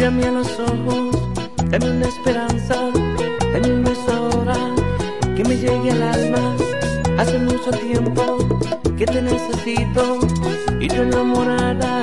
Mírame a los ojos, dame una esperanza, dame un beso ahora que me llegue al alma. Hace mucho tiempo que te necesito y tu enamorada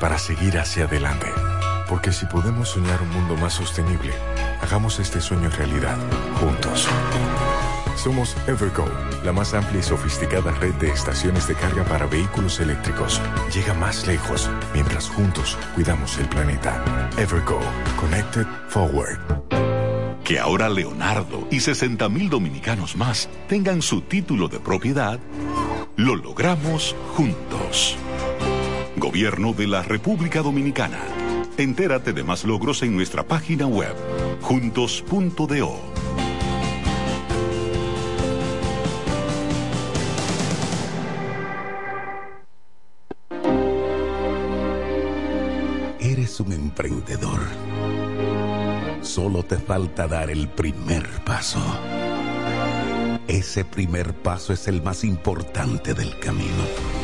para seguir hacia adelante. Porque si podemos soñar un mundo más sostenible, hagamos este sueño realidad, juntos. Somos Evergo, la más amplia y sofisticada red de estaciones de carga para vehículos eléctricos. Llega más lejos mientras juntos cuidamos el planeta. Evergo, Connected Forward. Que ahora Leonardo y 60 mil dominicanos más tengan su título de propiedad, lo logramos juntos. Gobierno de la República Dominicana. Entérate de más logros en nuestra página web, juntos.do. un emprendedor. Solo te falta dar el primer paso. Ese primer paso es el más importante del camino.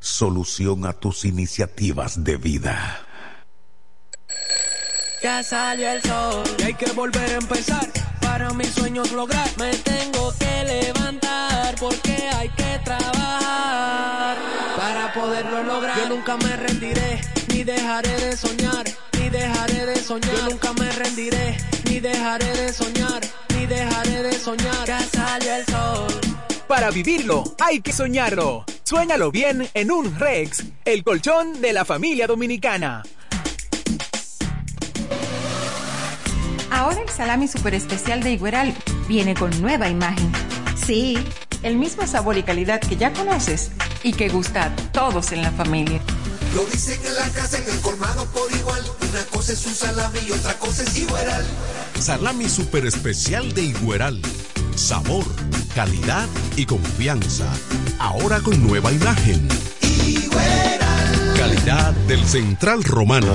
solución a tus iniciativas de vida. Ya salió el sol y hay que volver a empezar. Para mis sueños lograr, me tengo que levantar porque hay que trabajar para poderlo lograr. Yo nunca me rendiré ni dejaré de soñar, ni dejaré de soñar. Yo nunca me rendiré, ni dejaré de soñar, ni dejaré de soñar. Ya salió el sol. Para vivirlo, hay que soñarlo. Suéñalo bien en un Rex, el colchón de la familia dominicana. Ahora el salami super especial de Igueral viene con nueva imagen. Sí, el mismo sabor y calidad que ya conoces y que gusta a todos en la familia. Lo dicen en la casa, en el colmado por igual. Una cosa es un salami y otra cosa es Igueral. Salami super especial de Igueral. Sabor, calidad y confianza. Ahora con nueva imagen. Calidad del Central Romana.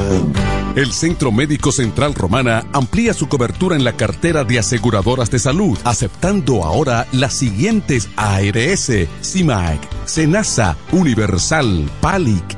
El Centro Médico Central Romana amplía su cobertura en la cartera de aseguradoras de salud, aceptando ahora las siguientes ARS, CIMAC, SENASA, Universal, PALIC,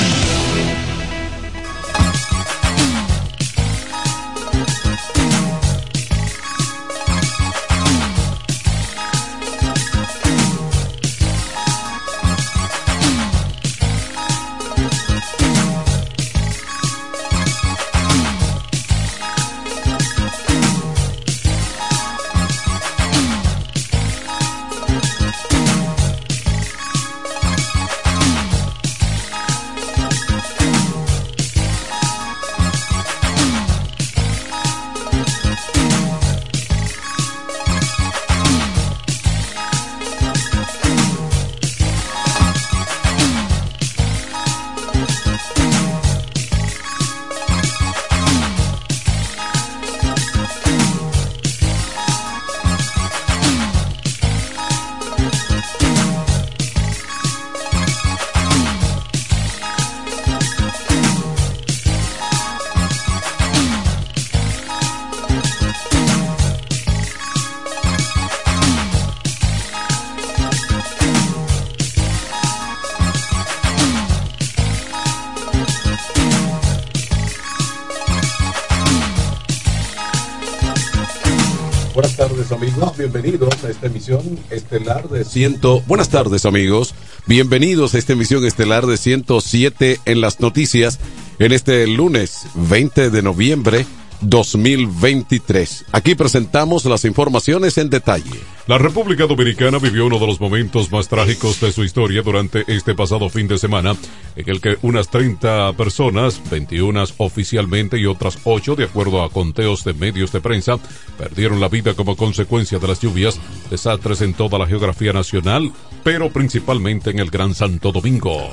Estelar de Ciento... Buenas tardes amigos, bienvenidos a esta emisión estelar de 107 en las noticias en este lunes 20 de noviembre 2023. Aquí presentamos las informaciones en detalle. La República Dominicana vivió uno de los momentos más trágicos de su historia durante este pasado fin de semana, en el que unas 30 personas, 21 oficialmente y otras 8 de acuerdo a conteos de medios de prensa, perdieron la vida como consecuencia de las lluvias, desastres en toda la geografía nacional, pero principalmente en el Gran Santo Domingo.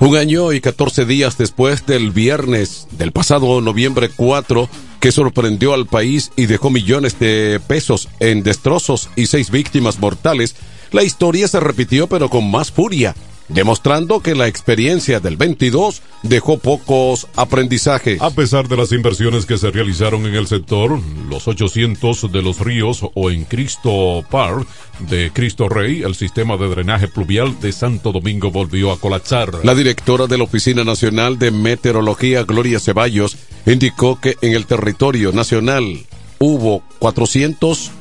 Un año y 14 días después del viernes del pasado noviembre 4, que sorprendió al país y dejó millones de pesos en destrozos y seis víctimas mortales, la historia se repitió pero con más furia, demostrando que la experiencia del 22 dejó pocos aprendizajes. A pesar de las inversiones que se realizaron en el sector, los 800 de los ríos o en Cristo Par de Cristo Rey, el sistema de drenaje pluvial de Santo Domingo volvió a colapsar. La directora de la Oficina Nacional de Meteorología, Gloria Ceballos, indicó que en el territorio nacional hubo 400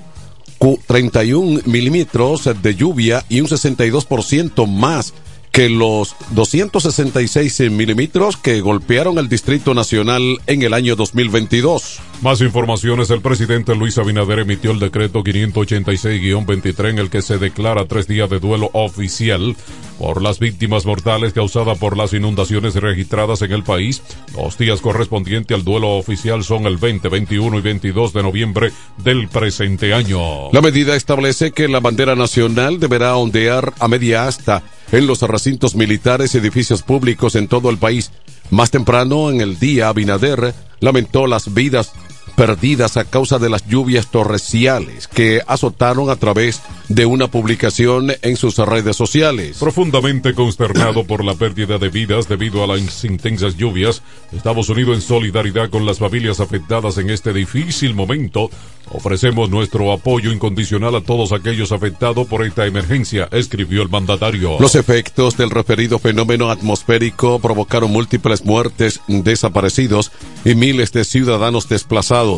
31 milímetros de lluvia y un 62% más que los 266 milímetros que golpearon el Distrito Nacional en el año 2022. Más informaciones, el presidente Luis Abinader emitió el decreto 586-23 en el que se declara tres días de duelo oficial por las víctimas mortales causadas por las inundaciones registradas en el país. Los días correspondientes al duelo oficial son el 20, 21 y 22 de noviembre del presente año. La medida establece que la bandera nacional deberá ondear a media asta en los recintos militares y edificios públicos en todo el país. Más temprano en el día, Abinader lamentó las vidas perdidas a causa de las lluvias torrenciales que azotaron a través de una publicación en sus redes sociales. Profundamente consternado por la pérdida de vidas debido a las intensas lluvias, Estados Unidos en solidaridad con las familias afectadas en este difícil momento, ofrecemos nuestro apoyo incondicional a todos aquellos afectados por esta emergencia, escribió el mandatario. Los efectos del referido fenómeno atmosférico provocaron múltiples muertes, desaparecidos y miles de ciudadanos desplazados.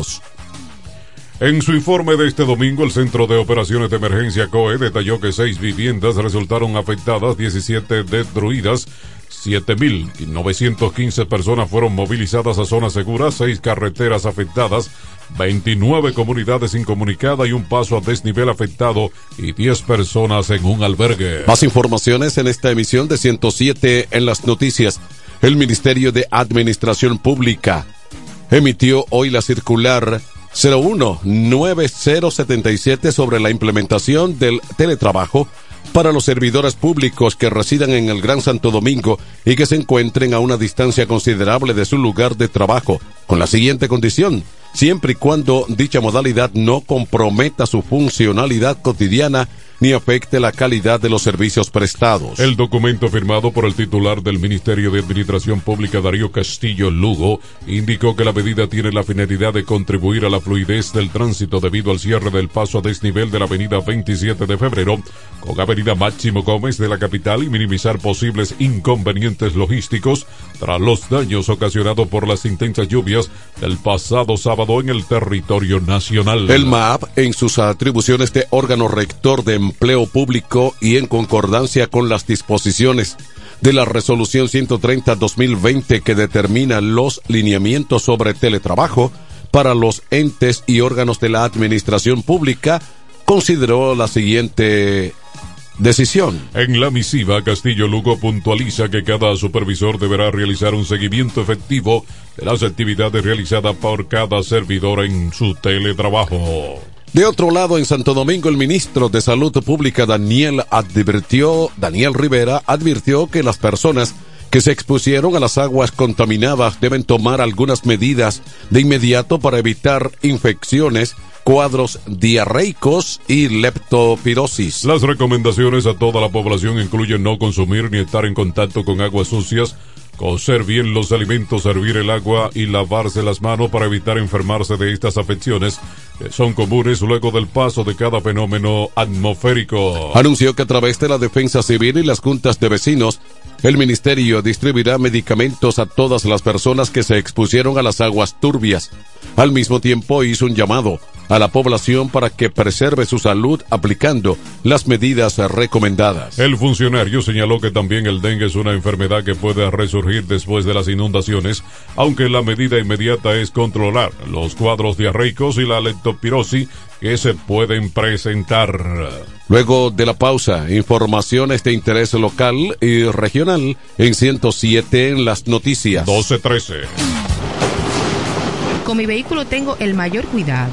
En su informe de este domingo, el Centro de Operaciones de Emergencia COE detalló que seis viviendas resultaron afectadas, 17 destruidas, 7.915 personas fueron movilizadas a zonas seguras, seis carreteras afectadas, 29 comunidades incomunicadas y un paso a desnivel afectado y 10 personas en un albergue. Más informaciones en esta emisión de 107 en las noticias. El Ministerio de Administración Pública emitió hoy la circular 019077 sobre la implementación del teletrabajo para los servidores públicos que residan en el Gran Santo Domingo y que se encuentren a una distancia considerable de su lugar de trabajo, con la siguiente condición, siempre y cuando dicha modalidad no comprometa su funcionalidad cotidiana ni afecte la calidad de los servicios prestados. El documento firmado por el titular del Ministerio de Administración Pública Darío Castillo Lugo indicó que la medida tiene la finalidad de contribuir a la fluidez del tránsito debido al cierre del paso a desnivel de la avenida 27 de febrero con avenida Máximo Gómez de la capital y minimizar posibles inconvenientes logísticos tras los daños ocasionados por las intensas lluvias del pasado sábado en el territorio nacional. El MAP, en sus atribuciones de órgano rector de empleo público y en concordancia con las disposiciones de la resolución 130-2020 que determina los lineamientos sobre teletrabajo para los entes y órganos de la administración pública, consideró la siguiente decisión. En la misiva, Castillo Lugo puntualiza que cada supervisor deberá realizar un seguimiento efectivo de las actividades realizadas por cada servidor en su teletrabajo. De otro lado, en Santo Domingo, el ministro de Salud Pública Daniel advirtió, Daniel Rivera advirtió que las personas que se expusieron a las aguas contaminadas deben tomar algunas medidas de inmediato para evitar infecciones, cuadros diarreicos y leptopirosis. Las recomendaciones a toda la población incluyen no consumir ni estar en contacto con aguas sucias, cocer bien los alimentos, servir el agua y lavarse las manos para evitar enfermarse de estas afecciones que son comunes luego del paso de cada fenómeno atmosférico. Anunció que a través de la Defensa Civil y las juntas de vecinos, el ministerio distribuirá medicamentos a todas las personas que se expusieron a las aguas turbias. Al mismo tiempo hizo un llamado a la población para que preserve su salud aplicando las medidas recomendadas. El funcionario señaló que también el dengue es una enfermedad que puede resurgir después de las inundaciones, aunque la medida inmediata es controlar los cuadros diarreicos y la leptospirosis que se pueden presentar. Luego de la pausa, informaciones de interés local y regional en 107 en las noticias. 1213. Con mi vehículo tengo el mayor cuidado.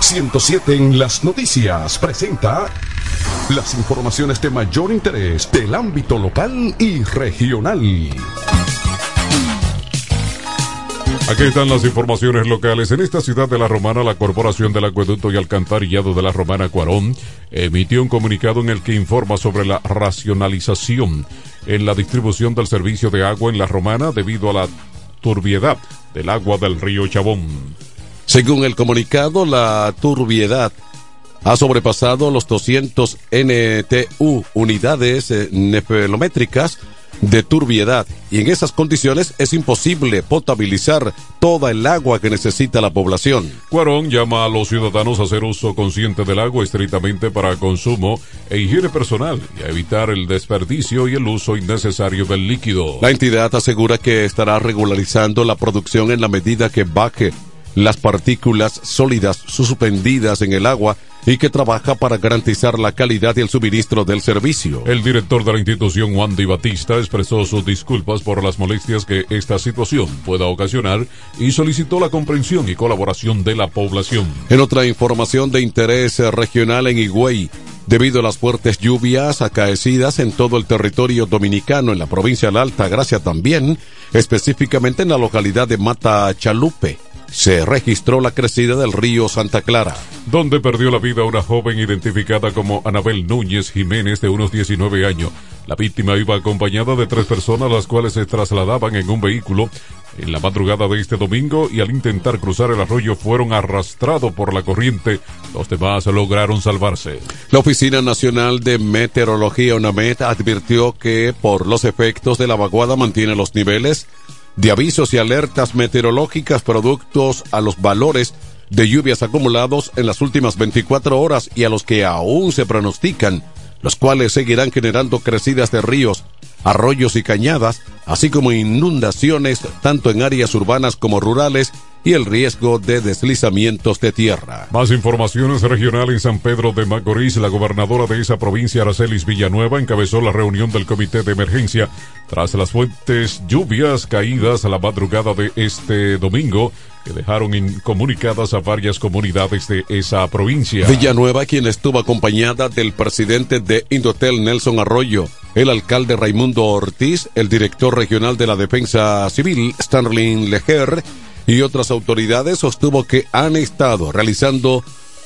107 en las noticias presenta las informaciones de mayor interés del ámbito local y regional. Aquí están las informaciones locales. En esta ciudad de La Romana, la Corporación del Acueducto y Alcantarillado de La Romana Cuarón emitió un comunicado en el que informa sobre la racionalización en la distribución del servicio de agua en La Romana debido a la turbiedad del agua del río Chabón. Según el comunicado, la turbiedad ha sobrepasado los 200 NTU, unidades eh, nefelométricas de turbiedad, y en esas condiciones es imposible potabilizar toda el agua que necesita la población. Cuarón llama a los ciudadanos a hacer uso consciente del agua estrictamente para consumo e higiene personal y a evitar el desperdicio y el uso innecesario del líquido. La entidad asegura que estará regularizando la producción en la medida que baje las partículas sólidas suspendidas en el agua y que trabaja para garantizar la calidad y el suministro del servicio. El director de la institución, Wandy Batista, expresó sus disculpas por las molestias que esta situación pueda ocasionar y solicitó la comprensión y colaboración de la población. En otra información de interés regional en Higüey, debido a las fuertes lluvias acaecidas en todo el territorio dominicano, en la provincia de la Alta Gracia también, específicamente en la localidad de Mata Chalupe se registró la crecida del río Santa Clara. Donde perdió la vida una joven identificada como Anabel Núñez Jiménez de unos 19 años. La víctima iba acompañada de tres personas las cuales se trasladaban en un vehículo en la madrugada de este domingo y al intentar cruzar el arroyo fueron arrastrados por la corriente. Los demás lograron salvarse. La Oficina Nacional de Meteorología UNAMED advirtió que por los efectos de la vaguada mantiene los niveles de avisos y alertas meteorológicas productos a los valores de lluvias acumulados en las últimas 24 horas y a los que aún se pronostican, los cuales seguirán generando crecidas de ríos, arroyos y cañadas, así como inundaciones tanto en áreas urbanas como rurales y el riesgo de deslizamientos de tierra. Más informaciones regional en San Pedro de Macorís. La gobernadora de esa provincia, Aracelis Villanueva, encabezó la reunión del comité de emergencia tras las fuertes lluvias caídas a la madrugada de este domingo que dejaron incomunicadas a varias comunidades de esa provincia. Villanueva, quien estuvo acompañada del presidente de Indotel Nelson Arroyo, el alcalde Raimundo Ortiz, el director regional de la Defensa Civil Stanley Leger y otras autoridades, sostuvo que han estado realizando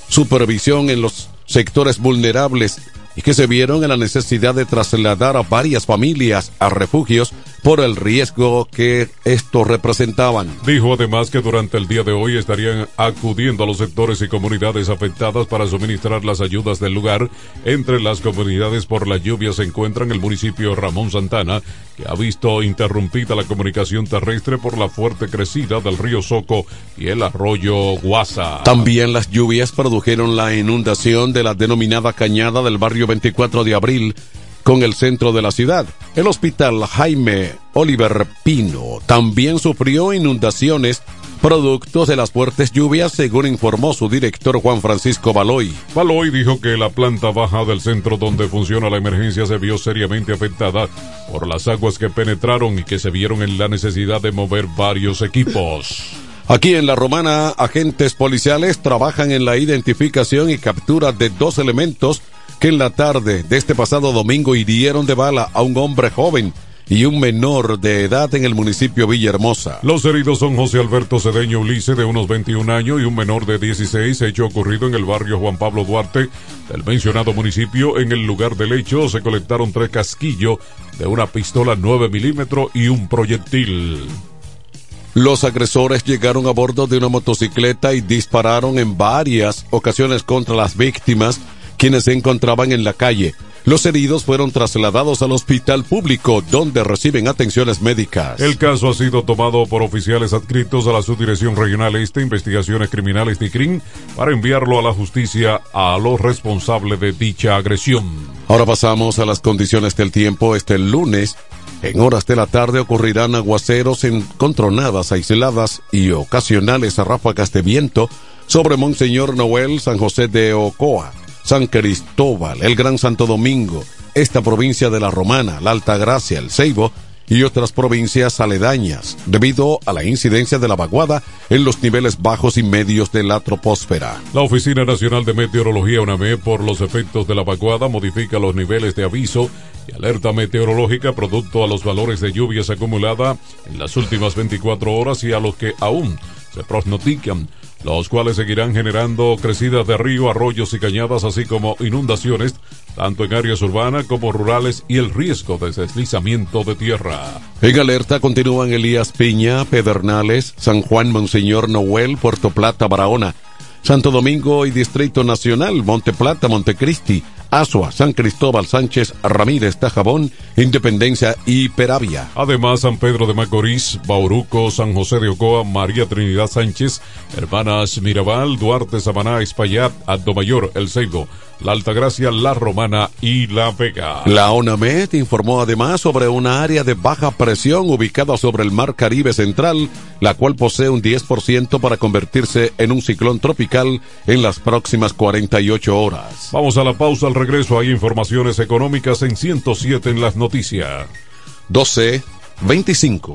supervisión en los sectores vulnerables y que se vieron en la necesidad de trasladar a varias familias a refugios por el riesgo que estos representaban. Dijo además que durante el día de hoy estarían acudiendo a los sectores y comunidades afectadas para suministrar las ayudas del lugar. Entre las comunidades por la lluvia se encuentran el municipio Ramón Santana, que ha visto interrumpida la comunicación terrestre por la fuerte crecida del río Soco y el arroyo Guasa. También las lluvias produjeron la inundación de la denominada cañada del barrio 24 de abril con el centro de la ciudad. El hospital Jaime Oliver Pino también sufrió inundaciones productos de las fuertes lluvias, según informó su director Juan Francisco Baloy. Baloy dijo que la planta baja del centro donde funciona la emergencia se vio seriamente afectada por las aguas que penetraron y que se vieron en la necesidad de mover varios equipos. Aquí en La Romana, agentes policiales trabajan en la identificación y captura de dos elementos que en la tarde de este pasado domingo hirieron de bala a un hombre joven y un menor de edad en el municipio Villahermosa. Los heridos son José Alberto Cedeño Ulice, de unos 21 años, y un menor de 16, hecho ocurrido en el barrio Juan Pablo Duarte del mencionado municipio. En el lugar del hecho se colectaron tres casquillos de una pistola 9 milímetros y un proyectil. Los agresores llegaron a bordo de una motocicleta y dispararon en varias ocasiones contra las víctimas quienes se encontraban en la calle. Los heridos fueron trasladados al hospital público donde reciben atenciones médicas. El caso ha sido tomado por oficiales adscritos a la Subdirección Regional Este Investigaciones Criminales de CRIM para enviarlo a la justicia a los responsables de dicha agresión. Ahora pasamos a las condiciones del tiempo. Este lunes, en horas de la tarde, ocurrirán aguaceros en contronadas aisladas y ocasionales ráfagas de viento sobre Monseñor Noel, San José de Ocoa. San Cristóbal, el Gran Santo Domingo, esta provincia de la Romana, la Alta Gracia, el Ceibo y otras provincias aledañas, debido a la incidencia de la vaguada en los niveles bajos y medios de la troposfera. La Oficina Nacional de Meteorología UNAME, por los efectos de la vaguada, modifica los niveles de aviso y alerta meteorológica producto a los valores de lluvias acumulada en las últimas 24 horas y a los que aún se pronostican los cuales seguirán generando crecidas de río, arroyos y cañadas, así como inundaciones, tanto en áreas urbanas como rurales y el riesgo de deslizamiento de tierra. En alerta continúan Elías Piña, Pedernales, San Juan Monseñor Noel, Puerto Plata, Barahona, Santo Domingo y Distrito Nacional, Monte Plata, Montecristi, Asua, San Cristóbal Sánchez, Ramírez, Tajabón, Independencia y Peravia. Además, San Pedro de Macorís, Bauruco, San José de Ocoa, María Trinidad Sánchez, Hermanas Mirabal, Duarte, Samaná, Espaillat, Alto Mayor, El Seibo, La Altagracia, La Romana y La Vega. La ONAMED informó además sobre una área de baja presión ubicada sobre el Mar Caribe Central, la cual posee un 10% para convertirse en un ciclón tropical en las próximas 48 horas. Vamos a la pausa al regreso hay informaciones económicas en 107 en las noticias. 12 25.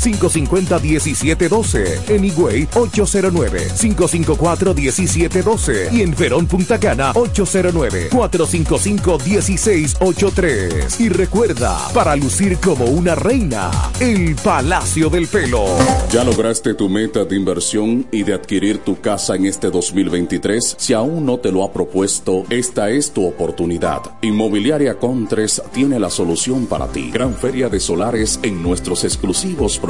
550-1712. En Higüey, 809-554-1712. Y en Verón Punta Cana, 809-455-1683. Y recuerda, para lucir como una reina, el Palacio del Pelo. ¿Ya lograste tu meta de inversión y de adquirir tu casa en este 2023? Si aún no te lo ha propuesto, esta es tu oportunidad. Inmobiliaria Contres tiene la solución para ti. Gran feria de solares en nuestros exclusivos proyectos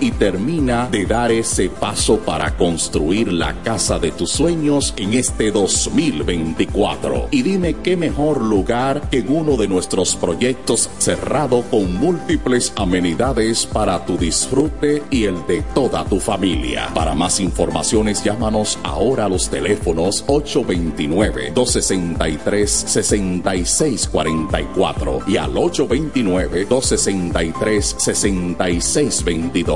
y termina de dar ese paso para construir la casa de tus sueños en este 2024. Y dime qué mejor lugar que en uno de nuestros proyectos cerrado con múltiples amenidades para tu disfrute y el de toda tu familia. Para más informaciones llámanos ahora a los teléfonos 829-263-6644 y al 829-263-6622.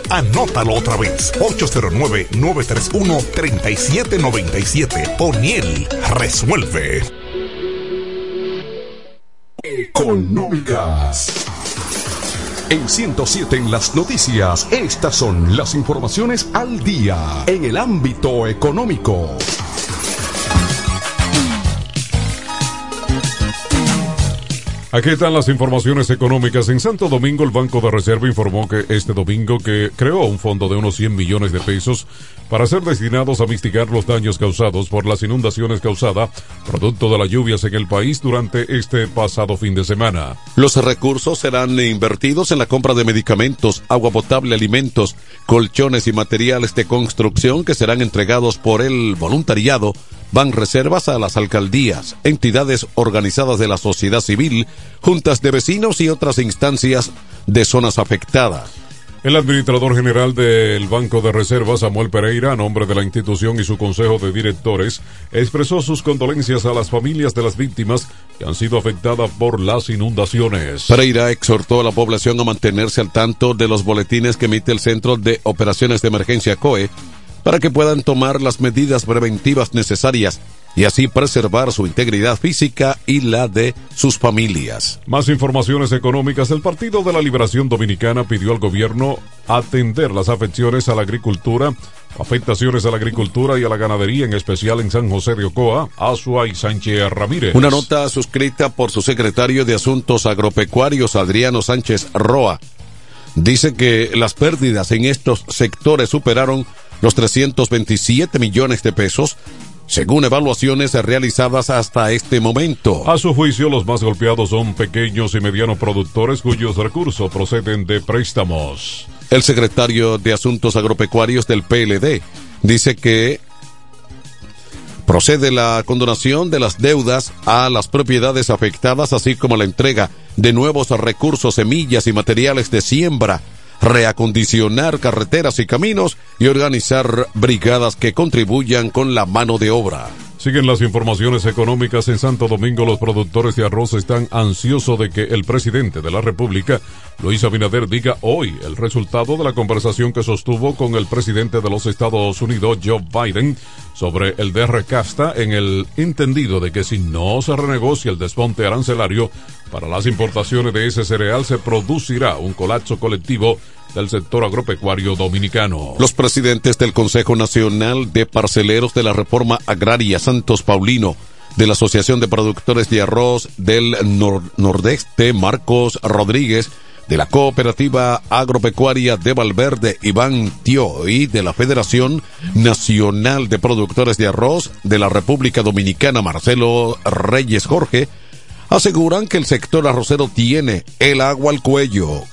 Anótalo otra vez. 809-931-3797. Poniel resuelve. Económicas. En 107 en las noticias, estas son las informaciones al día en el ámbito económico. Aquí están las informaciones económicas. En Santo Domingo, el Banco de Reserva informó que este domingo creó un fondo de unos 100 millones de pesos para ser destinados a mitigar los daños causados por las inundaciones causadas producto de las lluvias en el país durante este pasado fin de semana. Los recursos serán invertidos en la compra de medicamentos, agua potable, alimentos, colchones y materiales de construcción que serán entregados por el voluntariado van reservas a las alcaldías, entidades organizadas de la sociedad civil, juntas de vecinos y otras instancias de zonas afectadas. El administrador general del Banco de Reservas, Samuel Pereira, a nombre de la institución y su consejo de directores, expresó sus condolencias a las familias de las víctimas que han sido afectadas por las inundaciones. Pereira exhortó a la población a mantenerse al tanto de los boletines que emite el Centro de Operaciones de Emergencia COE para que puedan tomar las medidas preventivas necesarias y así preservar su integridad física y la de sus familias. Más informaciones económicas. El Partido de la Liberación Dominicana pidió al gobierno atender las afecciones a la agricultura, afectaciones a la agricultura y a la ganadería, en especial en San José de Ocoa, Azua y Sánchez Ramírez. Una nota suscrita por su secretario de Asuntos Agropecuarios, Adriano Sánchez Roa, dice que las pérdidas en estos sectores superaron los 327 millones de pesos, según evaluaciones realizadas hasta este momento. A su juicio, los más golpeados son pequeños y medianos productores cuyos recursos proceden de préstamos. El secretario de Asuntos Agropecuarios del PLD dice que procede la condonación de las deudas a las propiedades afectadas, así como la entrega de nuevos recursos, semillas y materiales de siembra reacondicionar carreteras y caminos y organizar brigadas que contribuyan con la mano de obra. Siguen las informaciones económicas en Santo Domingo. Los productores de arroz están ansiosos de que el presidente de la República, Luis Abinader, diga hoy el resultado de la conversación que sostuvo con el presidente de los Estados Unidos, Joe Biden, sobre el DR Casta en el entendido de que si no se renegocia el desponte arancelario para las importaciones de ese cereal, se producirá un colapso colectivo del sector agropecuario dominicano. Los presidentes del Consejo Nacional de Parceleros de la Reforma Agraria Santos Paulino, de la Asociación de Productores de Arroz del Nordeste, Marcos Rodríguez, de la Cooperativa Agropecuaria de Valverde, Iván Tío, y de la Federación Nacional de Productores de Arroz de la República Dominicana, Marcelo Reyes Jorge, aseguran que el sector arrocero tiene el agua al cuello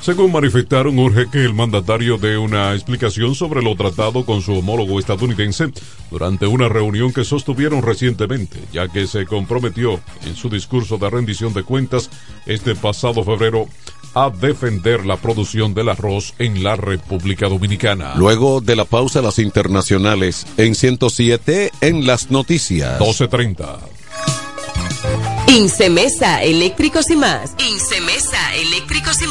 según manifestaron, urge que el mandatario dé una explicación sobre lo tratado con su homólogo estadounidense durante una reunión que sostuvieron recientemente, ya que se comprometió en su discurso de rendición de cuentas este pasado febrero a defender la producción del arroz en la República Dominicana. Luego de la pausa, las internacionales en 107 en las noticias. 1230. Incemesa Eléctricos y más. Incemesa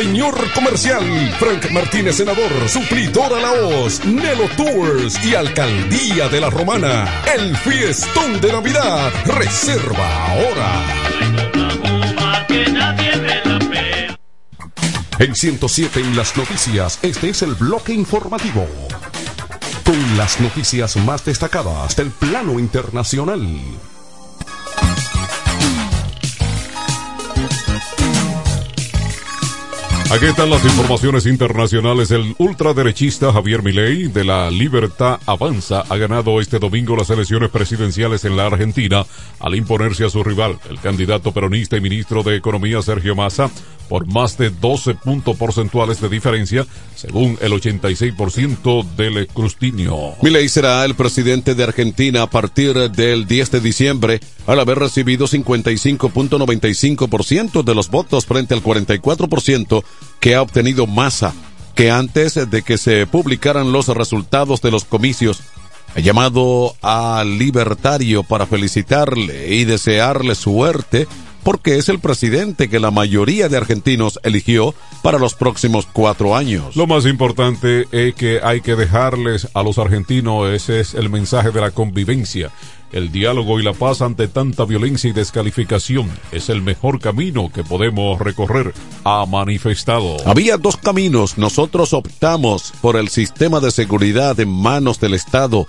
Señor Comercial. Frank Martínez, senador, suplidor a la voz. Nelo Tours y Alcaldía de la Romana. El fiestón de Navidad. Reserva ahora. En 107 en las noticias, este es el bloque informativo. Con las noticias más destacadas del plano internacional. Aquí están las informaciones internacionales. El ultraderechista Javier Milei de la Libertad Avanza ha ganado este domingo las elecciones presidenciales en la Argentina al imponerse a su rival, el candidato peronista y ministro de Economía Sergio Massa, por más de 12 puntos porcentuales de diferencia, según el 86% del escrutinio. Milei será el presidente de Argentina a partir del 10 de diciembre, al haber recibido 55.95% de los votos frente al 44% que ha obtenido Massa, que antes de que se publicaran los resultados de los comicios, ha llamado al libertario para felicitarle y desearle suerte porque es el presidente que la mayoría de argentinos eligió para los próximos cuatro años. Lo más importante es que hay que dejarles a los argentinos, ese es el mensaje de la convivencia. El diálogo y la paz ante tanta violencia y descalificación es el mejor camino que podemos recorrer, ha manifestado. Había dos caminos, nosotros optamos por el sistema de seguridad en manos del Estado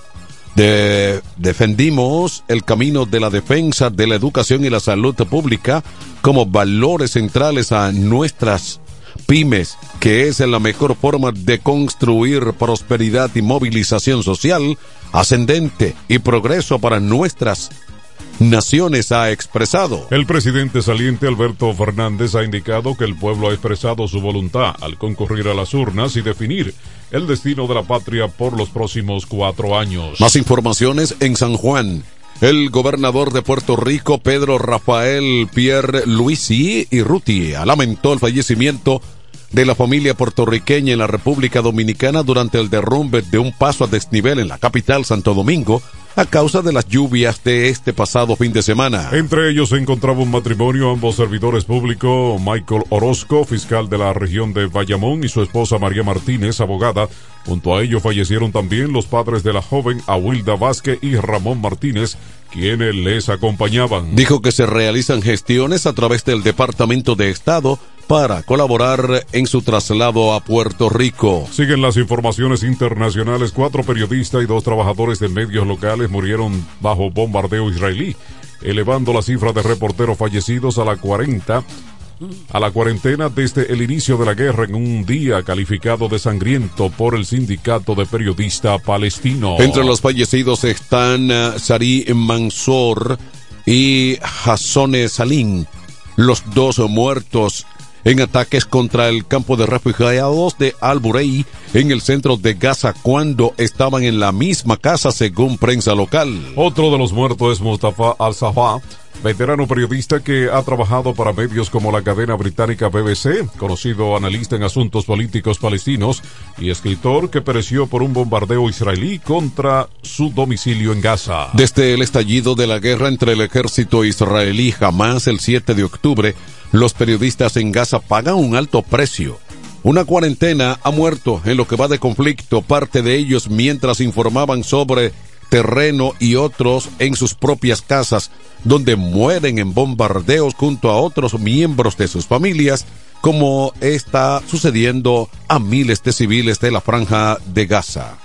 de, defendimos el camino de la defensa de la educación y la salud pública como valores centrales a nuestras pymes, que es la mejor forma de construir prosperidad y movilización social ascendente y progreso para nuestras naciones ha expresado. El presidente saliente Alberto Fernández ha indicado que el pueblo ha expresado su voluntad al concurrir a las urnas y definir el destino de la patria por los próximos cuatro años. Más informaciones en San Juan. El gobernador de Puerto Rico, Pedro Rafael Pierre Luisi y Ruti, lamentó el fallecimiento de la familia puertorriqueña en la República Dominicana durante el derrumbe de un paso a desnivel en la capital Santo Domingo a causa de las lluvias de este pasado fin de semana. Entre ellos se encontraba un matrimonio, ambos servidores públicos, Michael Orozco, fiscal de la región de Bayamón, y su esposa María Martínez, abogada. Junto a ellos fallecieron también los padres de la joven Awilda Vázquez y Ramón Martínez, quienes les acompañaban. Dijo que se realizan gestiones a través del Departamento de Estado para colaborar en su traslado a Puerto Rico. Siguen las informaciones internacionales. Cuatro periodistas y dos trabajadores de medios locales murieron bajo bombardeo israelí, elevando la cifra de reporteros fallecidos a la 40 a la cuarentena desde el inicio de la guerra en un día calificado de sangriento por el sindicato de periodistas palestino. Entre los fallecidos están uh, Sari Mansour y Hassone Salim, los dos muertos en ataques contra el campo de refugiados de Al-Burei en el centro de Gaza cuando estaban en la misma casa según prensa local. Otro de los muertos es Mustafa Al-Safa, veterano periodista que ha trabajado para medios como la cadena británica BBC, conocido analista en asuntos políticos palestinos y escritor que pereció por un bombardeo israelí contra su domicilio en Gaza. Desde el estallido de la guerra entre el ejército israelí jamás el 7 de octubre, los periodistas en Gaza pagan un alto precio. Una cuarentena ha muerto en lo que va de conflicto, parte de ellos mientras informaban sobre terreno y otros en sus propias casas, donde mueren en bombardeos junto a otros miembros de sus familias, como está sucediendo a miles de civiles de la franja de Gaza.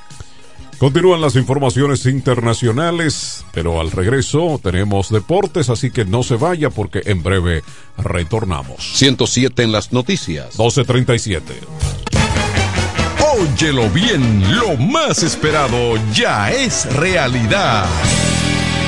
Continúan las informaciones internacionales, pero al regreso tenemos deportes, así que no se vaya porque en breve retornamos. 107 en las noticias. 1237. Óyelo bien, lo más esperado ya es realidad.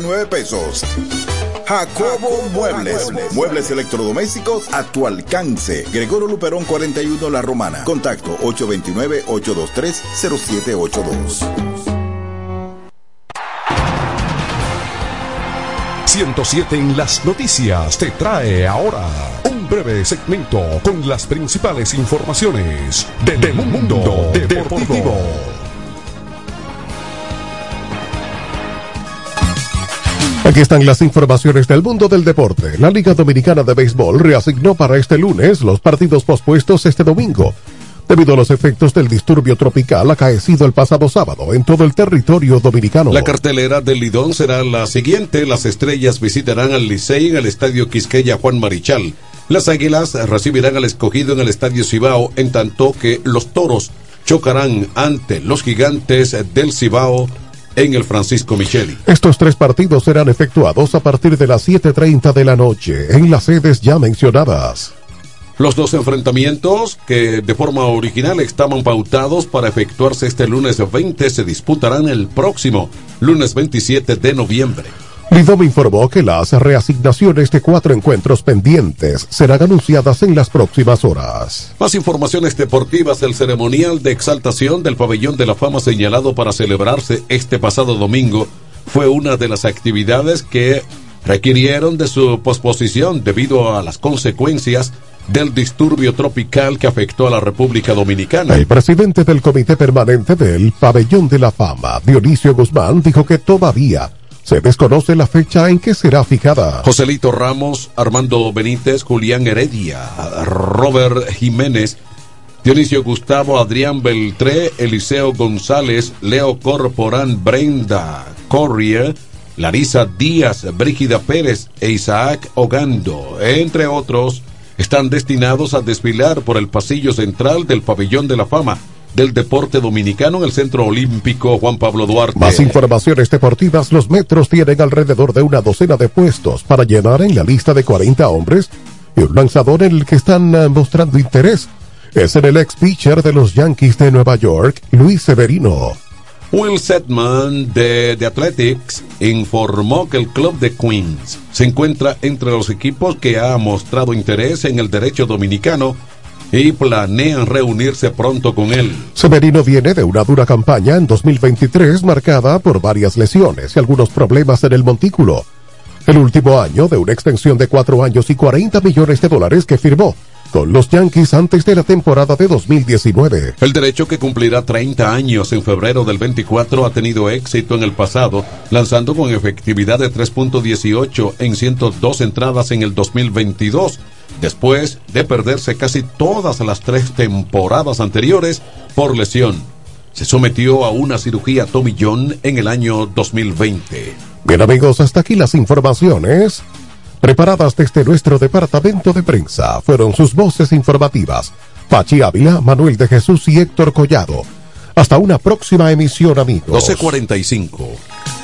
12.339 pesos. Jacobo Muebles. Muebles electrodomésticos a tu alcance. Gregorio Luperón 41 La Romana. Contacto 829-823-0782. 107 en las noticias te trae ahora un breve segmento con las principales informaciones del mundo deportivo. Aquí están las informaciones del mundo del deporte. La Liga Dominicana de Béisbol reasignó para este lunes los partidos pospuestos este domingo, debido a los efectos del disturbio tropical acaecido el pasado sábado en todo el territorio dominicano. La cartelera del Lidón será la siguiente. Las estrellas visitarán al Licey en el Estadio Quisqueya Juan Marichal. Las águilas recibirán al escogido en el Estadio Cibao, en tanto que los toros chocarán ante los gigantes del Cibao en el Francisco Micheli. Estos tres partidos serán efectuados a partir de las 7.30 de la noche en las sedes ya mencionadas. Los dos enfrentamientos que de forma original estaban pautados para efectuarse este lunes 20 se disputarán el próximo lunes 27 de noviembre. Lidom informó que las reasignaciones de cuatro encuentros pendientes serán anunciadas en las próximas horas. Más informaciones deportivas del ceremonial de exaltación del pabellón de la fama señalado para celebrarse este pasado domingo fue una de las actividades que requirieron de su posposición debido a las consecuencias del disturbio tropical que afectó a la República Dominicana. El presidente del comité permanente del pabellón de la fama, Dionisio Guzmán, dijo que todavía se desconoce la fecha en que será fijada. Joselito Ramos, Armando Benítez, Julián Heredia, Robert Jiménez, Dionisio Gustavo, Adrián Beltré, Eliseo González, Leo Corporán, Brenda Corrier, Larisa Díaz, Brígida Pérez e Isaac Ogando, entre otros, están destinados a desfilar por el pasillo central del Pabellón de la Fama del Deporte Dominicano en el Centro Olímpico Juan Pablo Duarte. Más informaciones deportivas, los metros tienen alrededor de una docena de puestos para llenar en la lista de 40 hombres y un lanzador en el que están eh, mostrando interés. Es en el ex pitcher de los Yankees de Nueva York, Luis Severino. Will Setman de The Athletics informó que el club de Queens se encuentra entre los equipos que ha mostrado interés en el derecho dominicano y planean reunirse pronto con él. Severino viene de una dura campaña en 2023 marcada por varias lesiones y algunos problemas en el montículo. El último año de una extensión de cuatro años y 40 millones de dólares que firmó los Yankees antes de la temporada de 2019. El derecho que cumplirá 30 años en febrero del 24 ha tenido éxito en el pasado, lanzando con efectividad de 3.18 en 102 entradas en el 2022 después de perderse casi todas las tres temporadas anteriores por lesión. Se sometió a una cirugía Tommy John en el año 2020. Bien amigos, hasta aquí las informaciones preparadas desde nuestro departamento de prensa. Fueron sus voces informativas. Pachi Ávila, Manuel de Jesús y Héctor Collado. Hasta una próxima emisión amigos. 1245.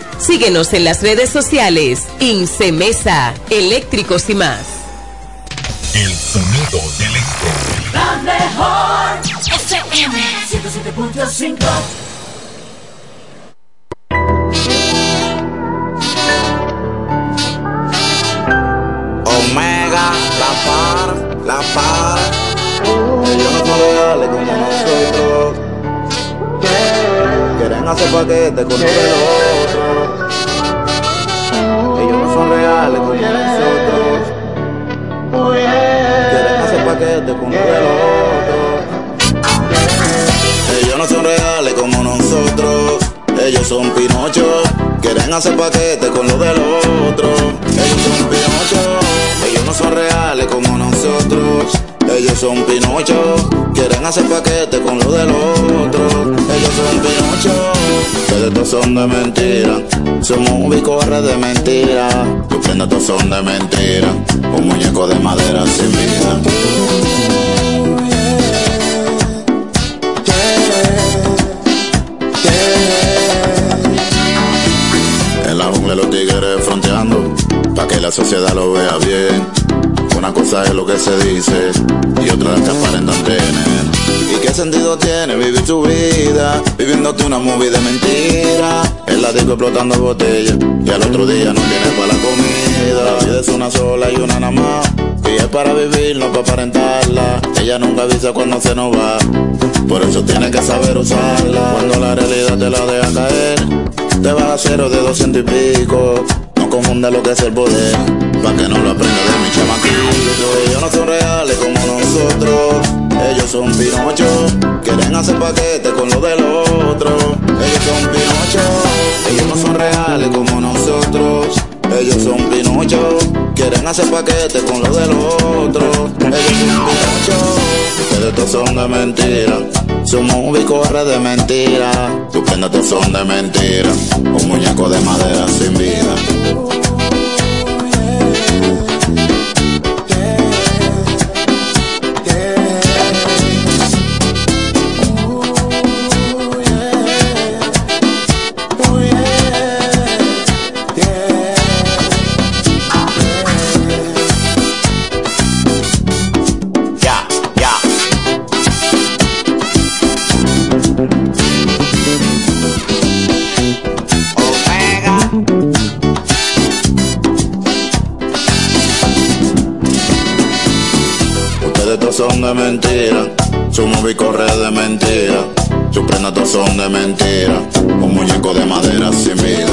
Síguenos en las redes sociales. Incemesa, eléctricos y más. El sonido del este. La mejor FM 107.5 Omega, la par, la par. Ellos no son reales como nosotros. Quieren hacer paquetes con del Ellos no son reales como nosotros. Quieren hacer con uno del otro. Ellos son Pinocho. Quieren hacer paquetes con lo del otro. Ellos son Pinocho. Ellos no son reales como nosotros. Ellos son Pinocho, quieren hacer paquete con lo del otro. Ellos son Pinocho, ustedes todos son de mentira. Somos un bicorre de mentira. Ustedes todos son de mentira. Un muñeco de madera sin vida. La sociedad lo vea bien. Una cosa es lo que se dice y otra es que aparentan tener. ¿Y qué sentido tiene vivir tu vida viviéndote una movie de mentira? En la disco explotando botellas y al otro día no tienes para la comida. La vida es una sola y una nada más. Y es para vivir, no para aparentarla. Ella nunca avisa cuando se nos va. Por eso tienes que saber usarla. Cuando la realidad te la deja caer, te vas a cero de doscientos y pico. Confunda lo que es el poder, pa' que no lo aprenda de mi chamaquito. Ellos no son reales como nosotros, ellos son Pinocho. Quieren hacer paquete con lo del otro. Ellos son Pinocho, ellos no son reales como nosotros. Ellos son Pinocho, quieren hacer paquete con lo del otro. Ellos son Pinocho, ustedes todos son de mentira. Somos un bicorre de mentira. Tus prendas son de mentira. Un muñeco de madera sin vida. De mentira, su móvil corre de mentira, sus prendas todos son de mentira, un muñeco de madera sin vida.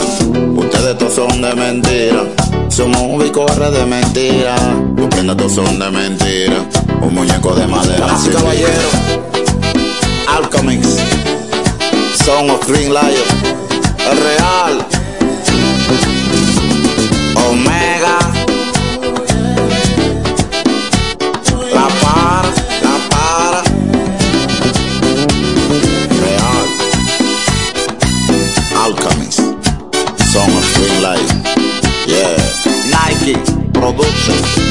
Ustedes todos son de mentira, su móvil corre de mentira, sus prendas todos son de mentira, un muñeco de madera sin caballeros, vida. Alchemix, Song of Green Lion, el real, book.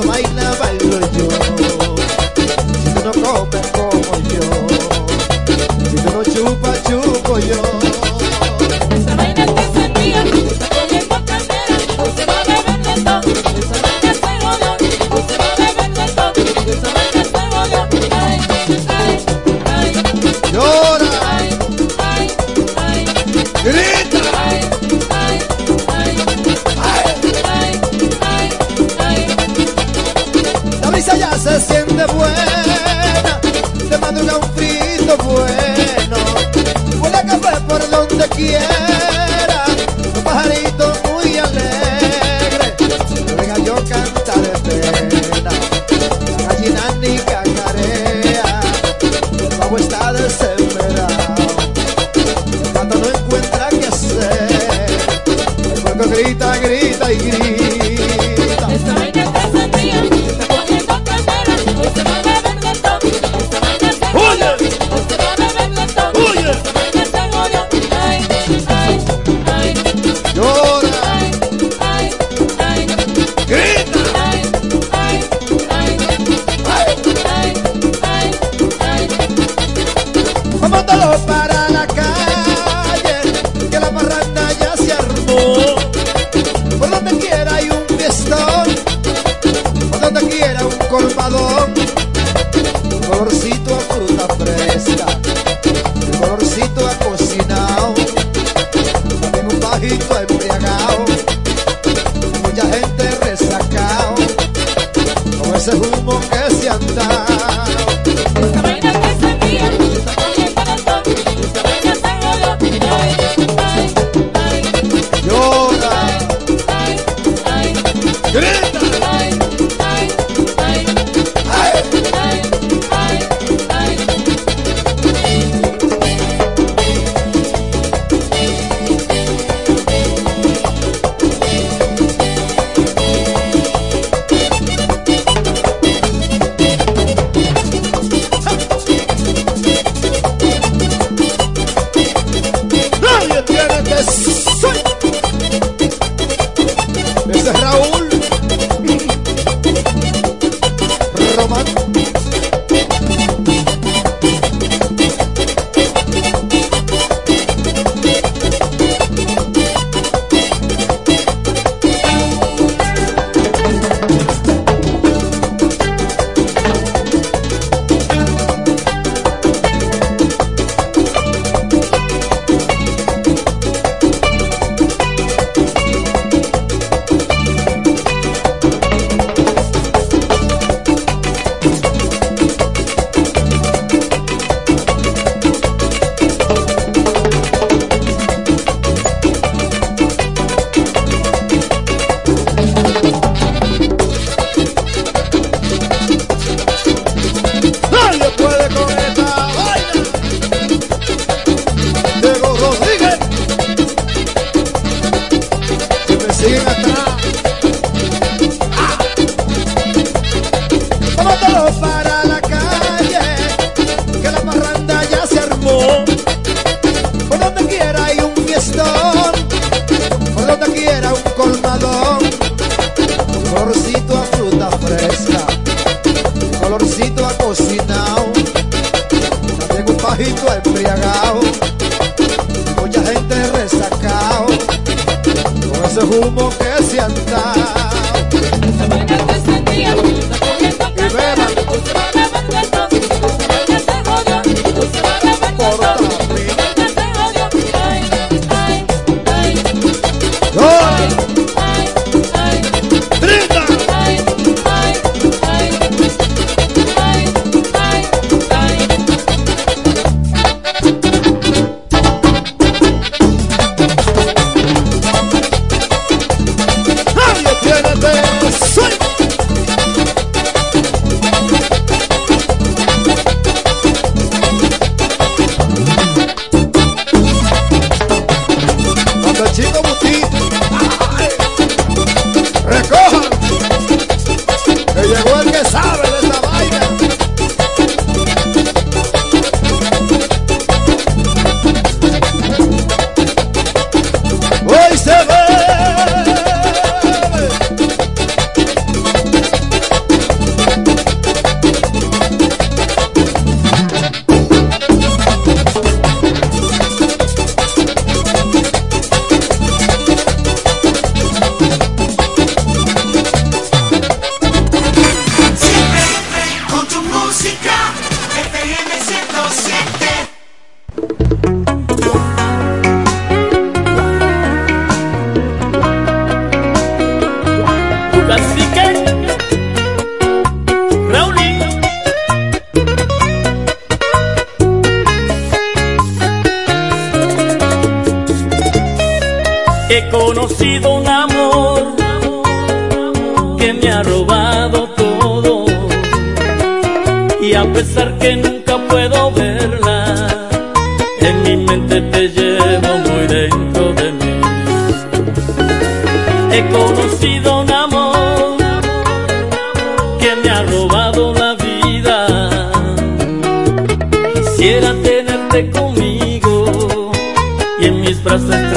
No baila,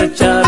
brazos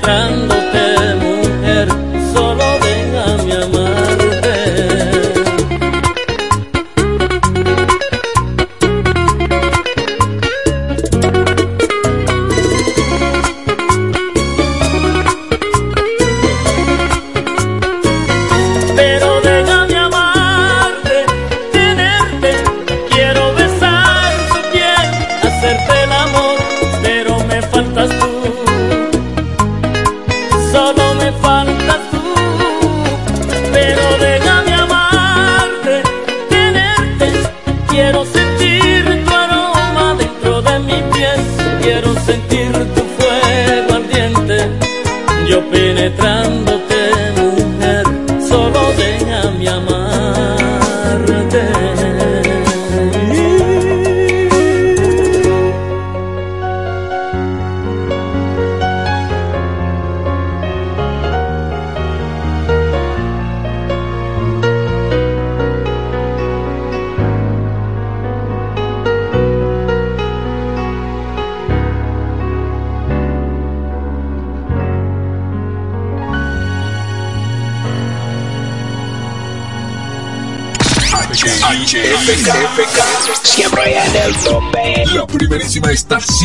penetrándote,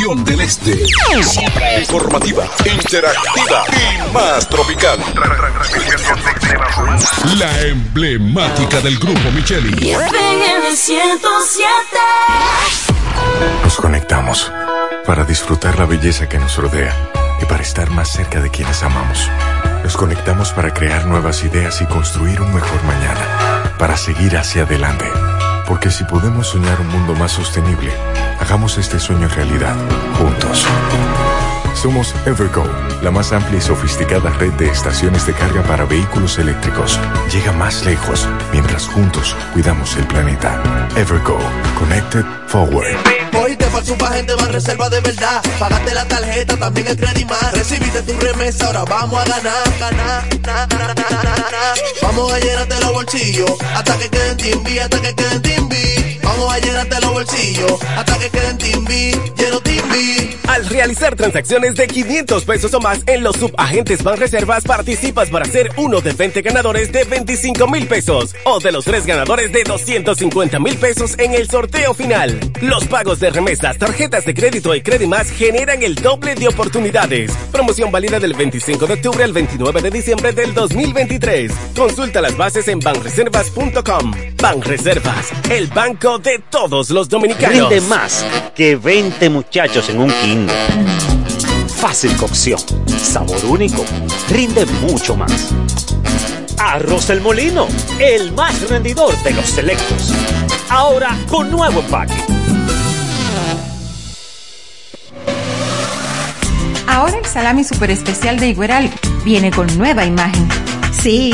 del este. Siempre informativa, interactiva y más tropical. La emblemática del grupo Micheli. FM 107. Nos conectamos para disfrutar la belleza que nos rodea y para estar más cerca de quienes amamos. Nos conectamos para crear nuevas ideas y construir un mejor mañana, para seguir hacia adelante. Porque si podemos soñar un mundo más sostenible, hagamos este sueño realidad, juntos. Somos Evergo, la más amplia y sofisticada red de estaciones de carga para vehículos eléctricos. Llega más lejos mientras juntos cuidamos el planeta. Evergo, Connected Forward. Hoy te falta un gente más reserva de verdad. Pagaste la tarjeta, también el crédito más. Recibiste tu remesa, ahora vamos a ganar, ganar, na, na, na, na, na. Vamos a llenarte los bolsillos hasta que queden timbi, hasta que queden timbi. Vamos a llenarte los bolsillos hasta que queden timbi, lleno timbi. Al realizar transacciones de 500 pesos o más en los subagentes Banreservas, participas para ser uno de 20 ganadores de 25 mil pesos o de los tres ganadores de 250 mil pesos en el sorteo final. Los pagos de remesas, tarjetas de crédito y más generan el doble de oportunidades. Promoción válida del 25 de octubre al 29 de diciembre del 2023. Consulta las bases en banreservas.com. Banreservas, el banco de todos los dominicanos. Rinde más que 20 muchachos en un kinder. Fácil cocción, sabor único, rinde mucho más. Arroz El Molino, el más rendidor de los selectos. Ahora con nuevo empaque. Ahora el salami super especial de Igueral viene con nueva imagen. Sí,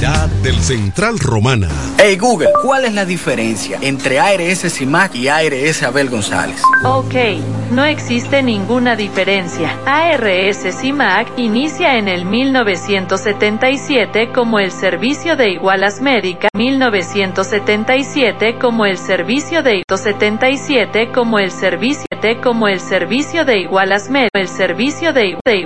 del Central Romana. Hey Google, ¿cuál es la diferencia entre ARS CIMAC y ARS Abel González? Ok, no existe ninguna diferencia. ARS CIMAC inicia en el 1977 como el Servicio de Igualas Médica, 1977 como el Servicio de 77 como el Servicio como el Servicio de Igualas Médica, el Servicio de, de